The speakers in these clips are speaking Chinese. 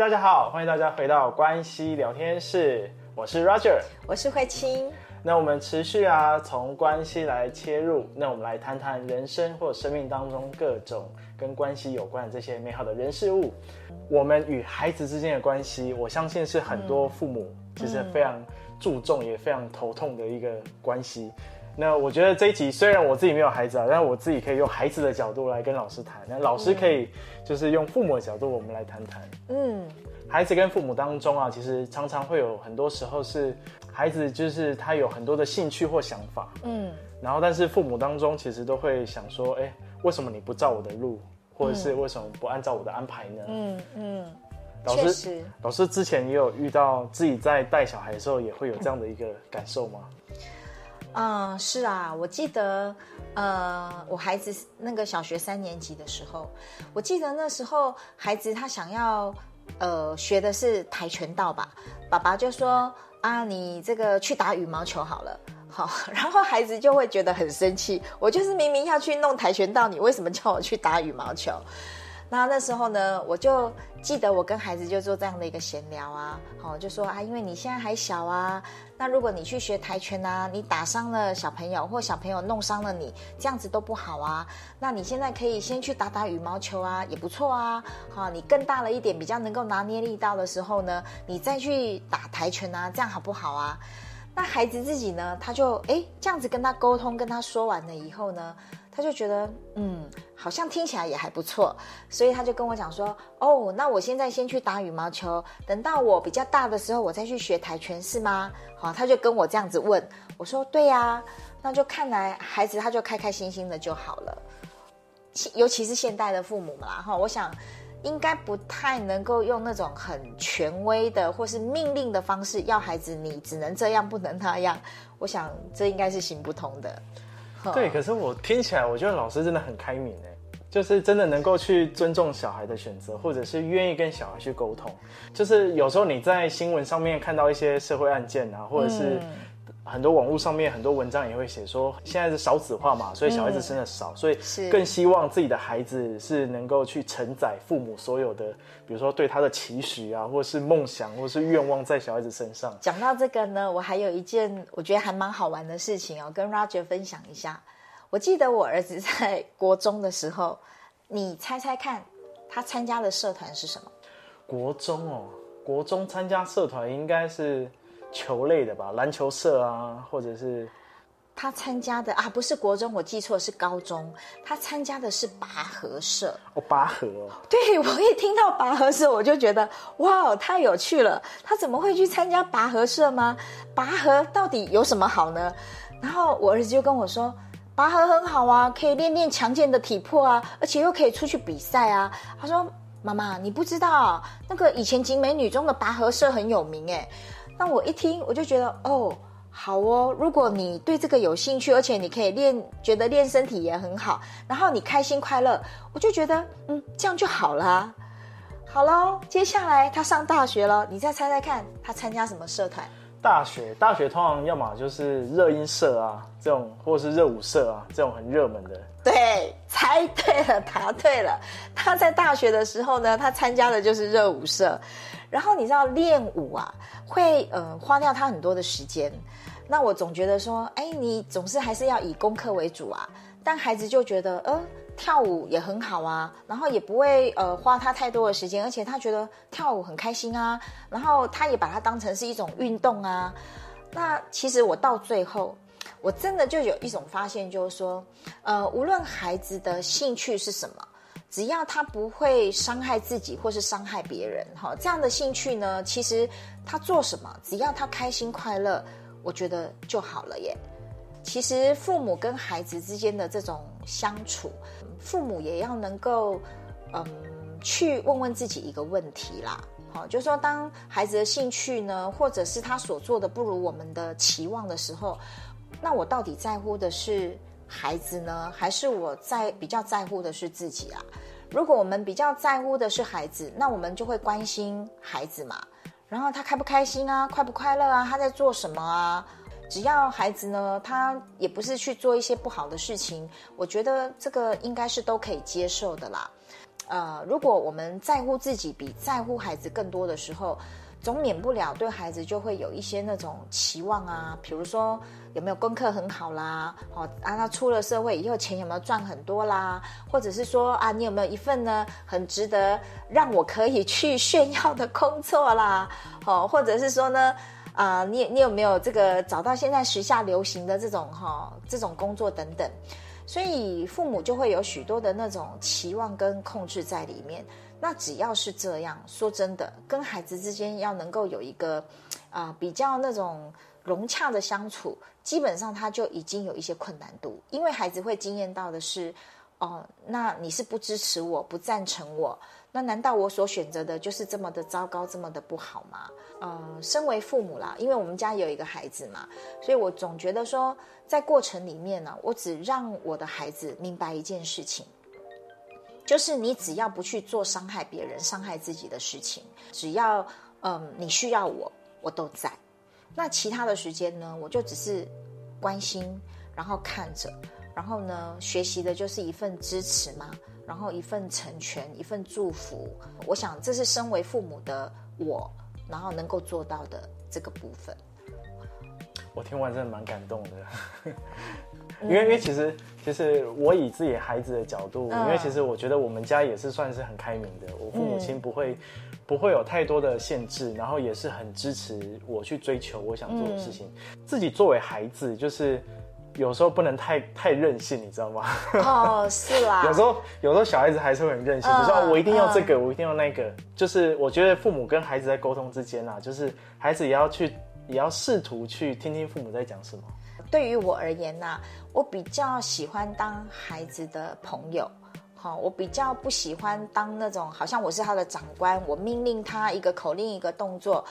大家好，欢迎大家回到关系聊天室，我是 Roger，我是慧清。那我们持续啊，从关系来切入，那我们来谈谈人生或生命当中各种跟关系有关的这些美好的人事物。我们与孩子之间的关系，我相信是很多父母其实非常注重，也非常头痛的一个关系。那我觉得这一集虽然我自己没有孩子啊，但是我自己可以用孩子的角度来跟老师谈。那老师可以就是用父母的角度，我们来谈谈。嗯，孩子跟父母当中啊，其实常常会有很多时候是孩子就是他有很多的兴趣或想法。嗯，然后但是父母当中其实都会想说，哎，为什么你不照我的路，或者是为什么不按照我的安排呢？嗯嗯，老师，老师之前也有遇到自己在带小孩的时候，也会有这样的一个感受吗？嗯，嗯是啊，我记得，呃，我孩子那个小学三年级的时候，我记得那时候孩子他想要，呃，学的是跆拳道吧，爸爸就说啊，你这个去打羽毛球好了，好，然后孩子就会觉得很生气，我就是明明要去弄跆拳道，你为什么叫我去打羽毛球？那那时候呢，我就记得我跟孩子就做这样的一个闲聊啊，好，就说啊，因为你现在还小啊，那如果你去学跆拳啊，你打伤了小朋友，或小朋友弄伤了你，这样子都不好啊。那你现在可以先去打打羽毛球啊，也不错啊。好，你更大了一点，比较能够拿捏力道的时候呢，你再去打跆拳啊，这样好不好啊？那孩子自己呢，他就诶这样子跟他沟通，跟他说完了以后呢。他就觉得，嗯，好像听起来也还不错，所以他就跟我讲说，哦，那我现在先去打羽毛球，等到我比较大的时候，我再去学跆拳，是吗？好，他就跟我这样子问，我说对呀，那就看来孩子他就开开心心的就好了，尤其是现代的父母嘛，哈，我想应该不太能够用那种很权威的或是命令的方式要孩子，你只能这样，不能那样，我想这应该是行不通的。对，可是我听起来，我觉得老师真的很开明哎，就是真的能够去尊重小孩的选择，或者是愿意跟小孩去沟通。就是有时候你在新闻上面看到一些社会案件啊，或者是。很多网络上面很多文章也会写说，现在是少子化嘛，所以小孩子生的少，嗯、所以更希望自己的孩子是能够去承载父母所有的，比如说对他的期许啊，或是梦想，或是愿望在小孩子身上。讲到这个呢，我还有一件我觉得还蛮好玩的事情哦，跟 Roger 分享一下。我记得我儿子在国中的时候，你猜猜看，他参加的社团是什么？国中哦，国中参加社团应该是。球类的吧，篮球社啊，或者是他参加的啊，不是国中，我记错是高中，他参加的是拔河社哦，拔河哦，对，我一听到拔河社，我就觉得哇，太有趣了，他怎么会去参加拔河社吗？拔河到底有什么好呢？然后我儿子就跟我说，拔河很好啊，可以练练强健的体魄啊，而且又可以出去比赛啊。他说，妈妈，你不知道那个以前景美女中的拔河社很有名诶。那我一听，我就觉得哦，好哦。如果你对这个有兴趣，而且你可以练，觉得练身体也很好，然后你开心快乐，我就觉得嗯，这样就好啦。好喽，接下来他上大学了，你再猜猜看，他参加什么社团？大学，大学通常要么就是热音社啊，这种，或者是热舞社啊，这种很热门的。对，猜对了，答对了。他在大学的时候呢，他参加的就是热舞社。然后你知道练舞啊，会呃花掉他很多的时间。那我总觉得说，哎，你总是还是要以功课为主啊。但孩子就觉得，呃，跳舞也很好啊，然后也不会呃花他太多的时间，而且他觉得跳舞很开心啊。然后他也把它当成是一种运动啊。那其实我到最后，我真的就有一种发现，就是说，呃，无论孩子的兴趣是什么。只要他不会伤害自己或是伤害别人，哈，这样的兴趣呢，其实他做什么，只要他开心快乐，我觉得就好了耶。其实父母跟孩子之间的这种相处，父母也要能够，嗯，去问问自己一个问题啦。好，就是说，当孩子的兴趣呢，或者是他所做的不如我们的期望的时候，那我到底在乎的是孩子呢，还是我在比较在乎的是自己啊？如果我们比较在乎的是孩子，那我们就会关心孩子嘛，然后他开不开心啊，快不快乐啊，他在做什么啊？只要孩子呢，他也不是去做一些不好的事情，我觉得这个应该是都可以接受的啦。呃，如果我们在乎自己比在乎孩子更多的时候，总免不了对孩子就会有一些那种期望啊，比如说有没有功课很好啦，哦啊，他出了社会以后钱有没有赚很多啦，或者是说啊，你有没有一份呢很值得让我可以去炫耀的工作啦，哦，或者是说呢，啊，你你有没有这个找到现在时下流行的这种哈、哦、这种工作等等。所以父母就会有许多的那种期望跟控制在里面。那只要是这样，说真的，跟孩子之间要能够有一个啊、比较那种融洽的相处，基本上他就已经有一些困难度，因为孩子会经验到的是，哦，那你是不支持我，不赞成我。那难道我所选择的就是这么的糟糕，这么的不好吗？呃，身为父母啦，因为我们家有一个孩子嘛，所以我总觉得说，在过程里面呢，我只让我的孩子明白一件事情，就是你只要不去做伤害别人、伤害自己的事情，只要嗯你需要我，我都在。那其他的时间呢，我就只是关心，然后看着，然后呢，学习的就是一份支持嘛。然后一份成全，一份祝福，我想这是身为父母的我，然后能够做到的这个部分。我听完真的蛮感动的，因为因为其实其实我以自己孩子的角度，嗯、因为其实我觉得我们家也是算是很开明的，我父母亲不会、嗯、不会有太多的限制，然后也是很支持我去追求我想做的事情。嗯、自己作为孩子，就是。有时候不能太太任性，你知道吗？哦，是啦。有时候有时候小孩子还是会很任性，比如说我一定要这个，我一定要那个。就是我觉得父母跟孩子在沟通之间啊，就是孩子也要去，也要试图去听听父母在讲什么。对于我而言呢，我比较喜欢当孩子的朋友，好，我比较不喜欢当那种好像我是他的长官，我命令他一个口令一个动作。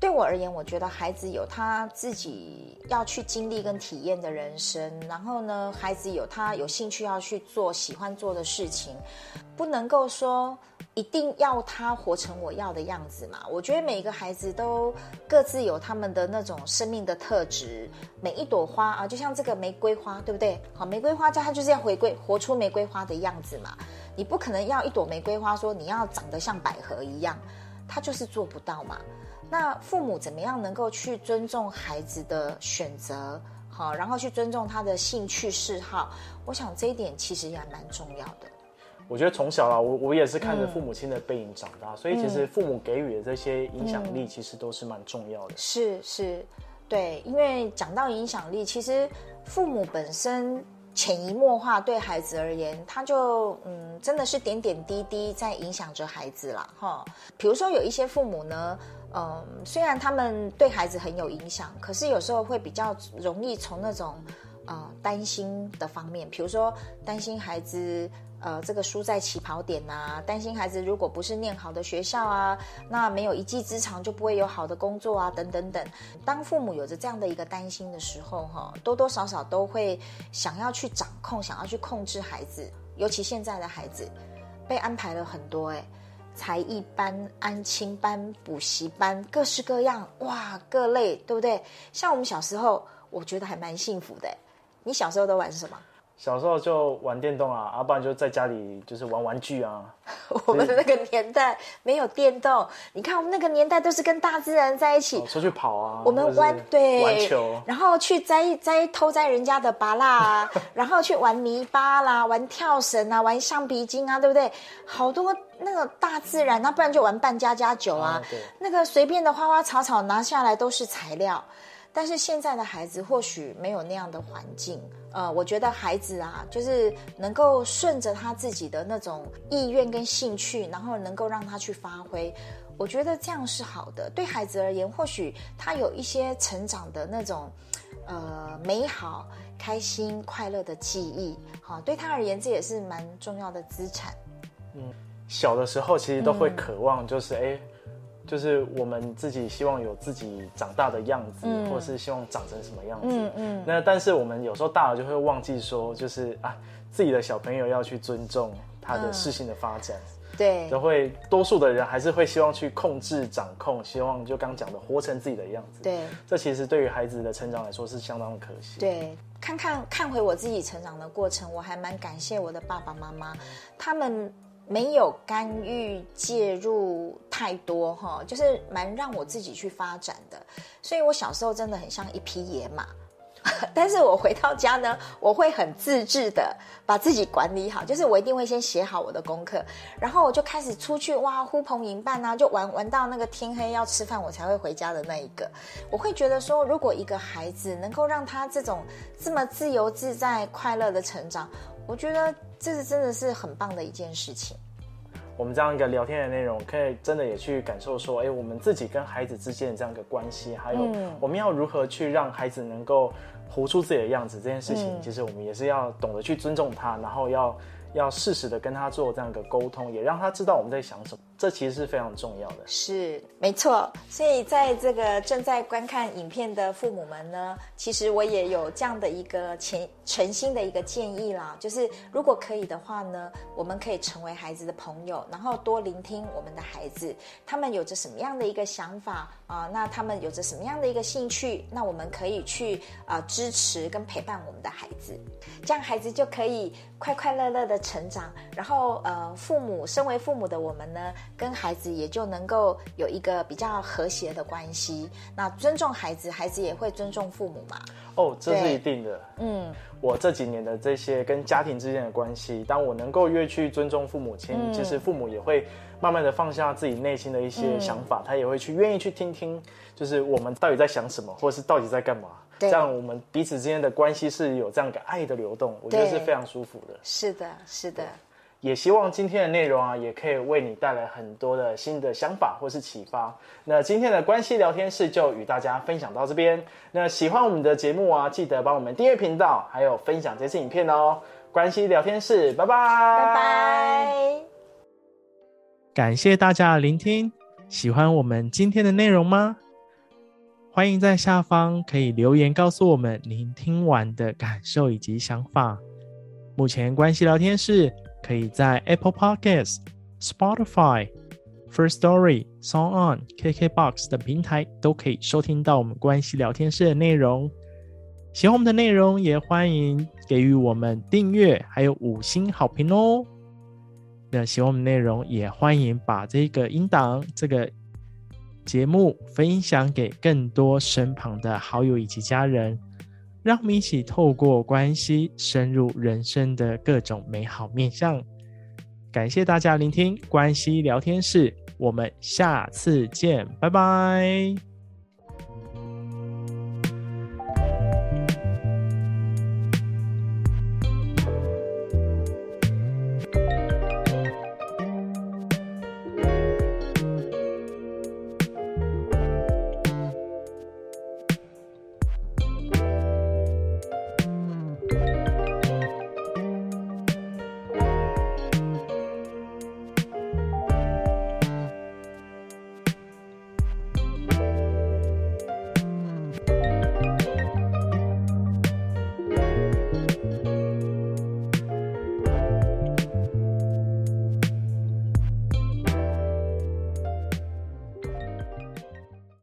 对我而言，我觉得孩子有他自己要去经历跟体验的人生，然后呢，孩子有他有兴趣要去做喜欢做的事情，不能够说一定要他活成我要的样子嘛。我觉得每一个孩子都各自有他们的那种生命的特质，每一朵花啊，就像这个玫瑰花，对不对？好，玫瑰花家它就是要回归活出玫瑰花的样子嘛。你不可能要一朵玫瑰花说你要长得像百合一样，它就是做不到嘛。那父母怎么样能够去尊重孩子的选择，好，然后去尊重他的兴趣嗜好？我想这一点其实也蛮重要的。我觉得从小啊，我我也是看着父母亲的背影长大，嗯、所以其实父母给予的这些影响力，其实都是蛮重要的。嗯、是是，对，因为讲到影响力，其实父母本身潜移默化对孩子而言，他就嗯，真的是点点滴滴在影响着孩子啦。哈。比如说有一些父母呢。嗯，嗯虽然他们对孩子很有影响，可是有时候会比较容易从那种呃担心的方面，比如说担心孩子呃这个输在起跑点啊，担心孩子如果不是念好的学校啊，那没有一技之长就不会有好的工作啊，等等等。当父母有着这样的一个担心的时候，哈，多多少少都会想要去掌控，想要去控制孩子，尤其现在的孩子被安排了很多，哎。才艺班、安亲班、补习班，各式各样，哇，各类，对不对？像我们小时候，我觉得还蛮幸福的。你小时候都玩什么？小时候就玩电动啊，要不然就在家里就是玩玩具啊。我们那个年代没有电动，你看我们那个年代都是跟大自然在一起，出去跑啊。我们玩对玩球，然后去摘摘偷摘人家的芭乐啊，然后去玩泥巴啦，玩跳绳啊，玩橡皮筋啊，对不对？好多那个大自然，那不然就玩扮家家酒啊。对，那个随便的花花草草拿下来都是材料。但是现在的孩子或许没有那样的环境，呃，我觉得孩子啊，就是能够顺着他自己的那种意愿跟兴趣，然后能够让他去发挥，我觉得这样是好的。对孩子而言，或许他有一些成长的那种。呃美好、开心、快乐的记忆。好，对他而言，这也是蛮重要的资产。嗯，小的时候其实都会渴望，就是哎、嗯，就是我们自己希望有自己长大的样子，嗯、或是希望长成什么样子。嗯嗯。那但是我们有时候大了就会忘记说，就是啊，自己的小朋友要去尊重他的事性的发展。嗯对，都会多数的人还是会希望去控制、掌控，希望就刚讲的活成自己的样子。对，这其实对于孩子的成长来说是相当的可惜。对，看看看回我自己成长的过程，我还蛮感谢我的爸爸妈妈，他们没有干预介入太多哈，就是蛮让我自己去发展的。所以我小时候真的很像一匹野马。但是我回到家呢，我会很自制的把自己管理好，就是我一定会先写好我的功课，然后我就开始出去哇呼朋引伴啊，就玩玩到那个天黑要吃饭，我才会回家的那一个。我会觉得说，如果一个孩子能够让他这种这么自由自在、快乐的成长，我觉得这是真的是很棒的一件事情。我们这样一个聊天的内容，可以真的也去感受说，哎，我们自己跟孩子之间的这样一个关系，还有我们要如何去让孩子能够活出自己的样子，这件事情，其实我们也是要懂得去尊重他，然后要要适时的跟他做这样一个沟通，也让他知道我们在想什么。这其实是非常重要的，是没错。所以在这个正在观看影片的父母们呢，其实我也有这样的一个诚诚心的一个建议啦，就是如果可以的话呢，我们可以成为孩子的朋友，然后多聆听我们的孩子，他们有着什么样的一个想法啊？那他们有着什么样的一个兴趣？那我们可以去啊支持跟陪伴我们的孩子，这样孩子就可以快快乐乐的成长。然后呃，父母身为父母的我们呢，跟孩子也就能够有一个比较和谐的关系。那尊重孩子，孩子也会尊重父母嘛？哦，这是一定的。嗯，我这几年的这些跟家庭之间的关系，当我能够越去尊重父母亲，嗯、其实父母也会慢慢的放下自己内心的一些想法，嗯、他也会去愿意去听听，就是我们到底在想什么，或者是到底在干嘛。这样我们彼此之间的关系是有这样一个爱的流动，我觉得是非常舒服的。是的，是的。也希望今天的内容啊，也可以为你带来很多的新的想法或是启发。那今天的关系聊天室就与大家分享到这边。那喜欢我们的节目啊，记得帮我们订阅频道，还有分享这次影片哦。关系聊天室，拜拜，拜拜。感谢大家的聆听，喜欢我们今天的内容吗？欢迎在下方可以留言告诉我们您听完的感受以及想法。目前关系聊天室。可以在 Apple Podcast、Spotify、First Story、Song On、KKBox 等平台都可以收听到我们关系聊天室的内容。喜欢我们的内容，也欢迎给予我们订阅，还有五星好评哦。那喜欢我们内容，也欢迎把这个音档、这个节目分享给更多身旁的好友以及家人。让我们一起透过关系深入人生的各种美好面向。感谢大家聆听关系聊天室，我们下次见，拜拜。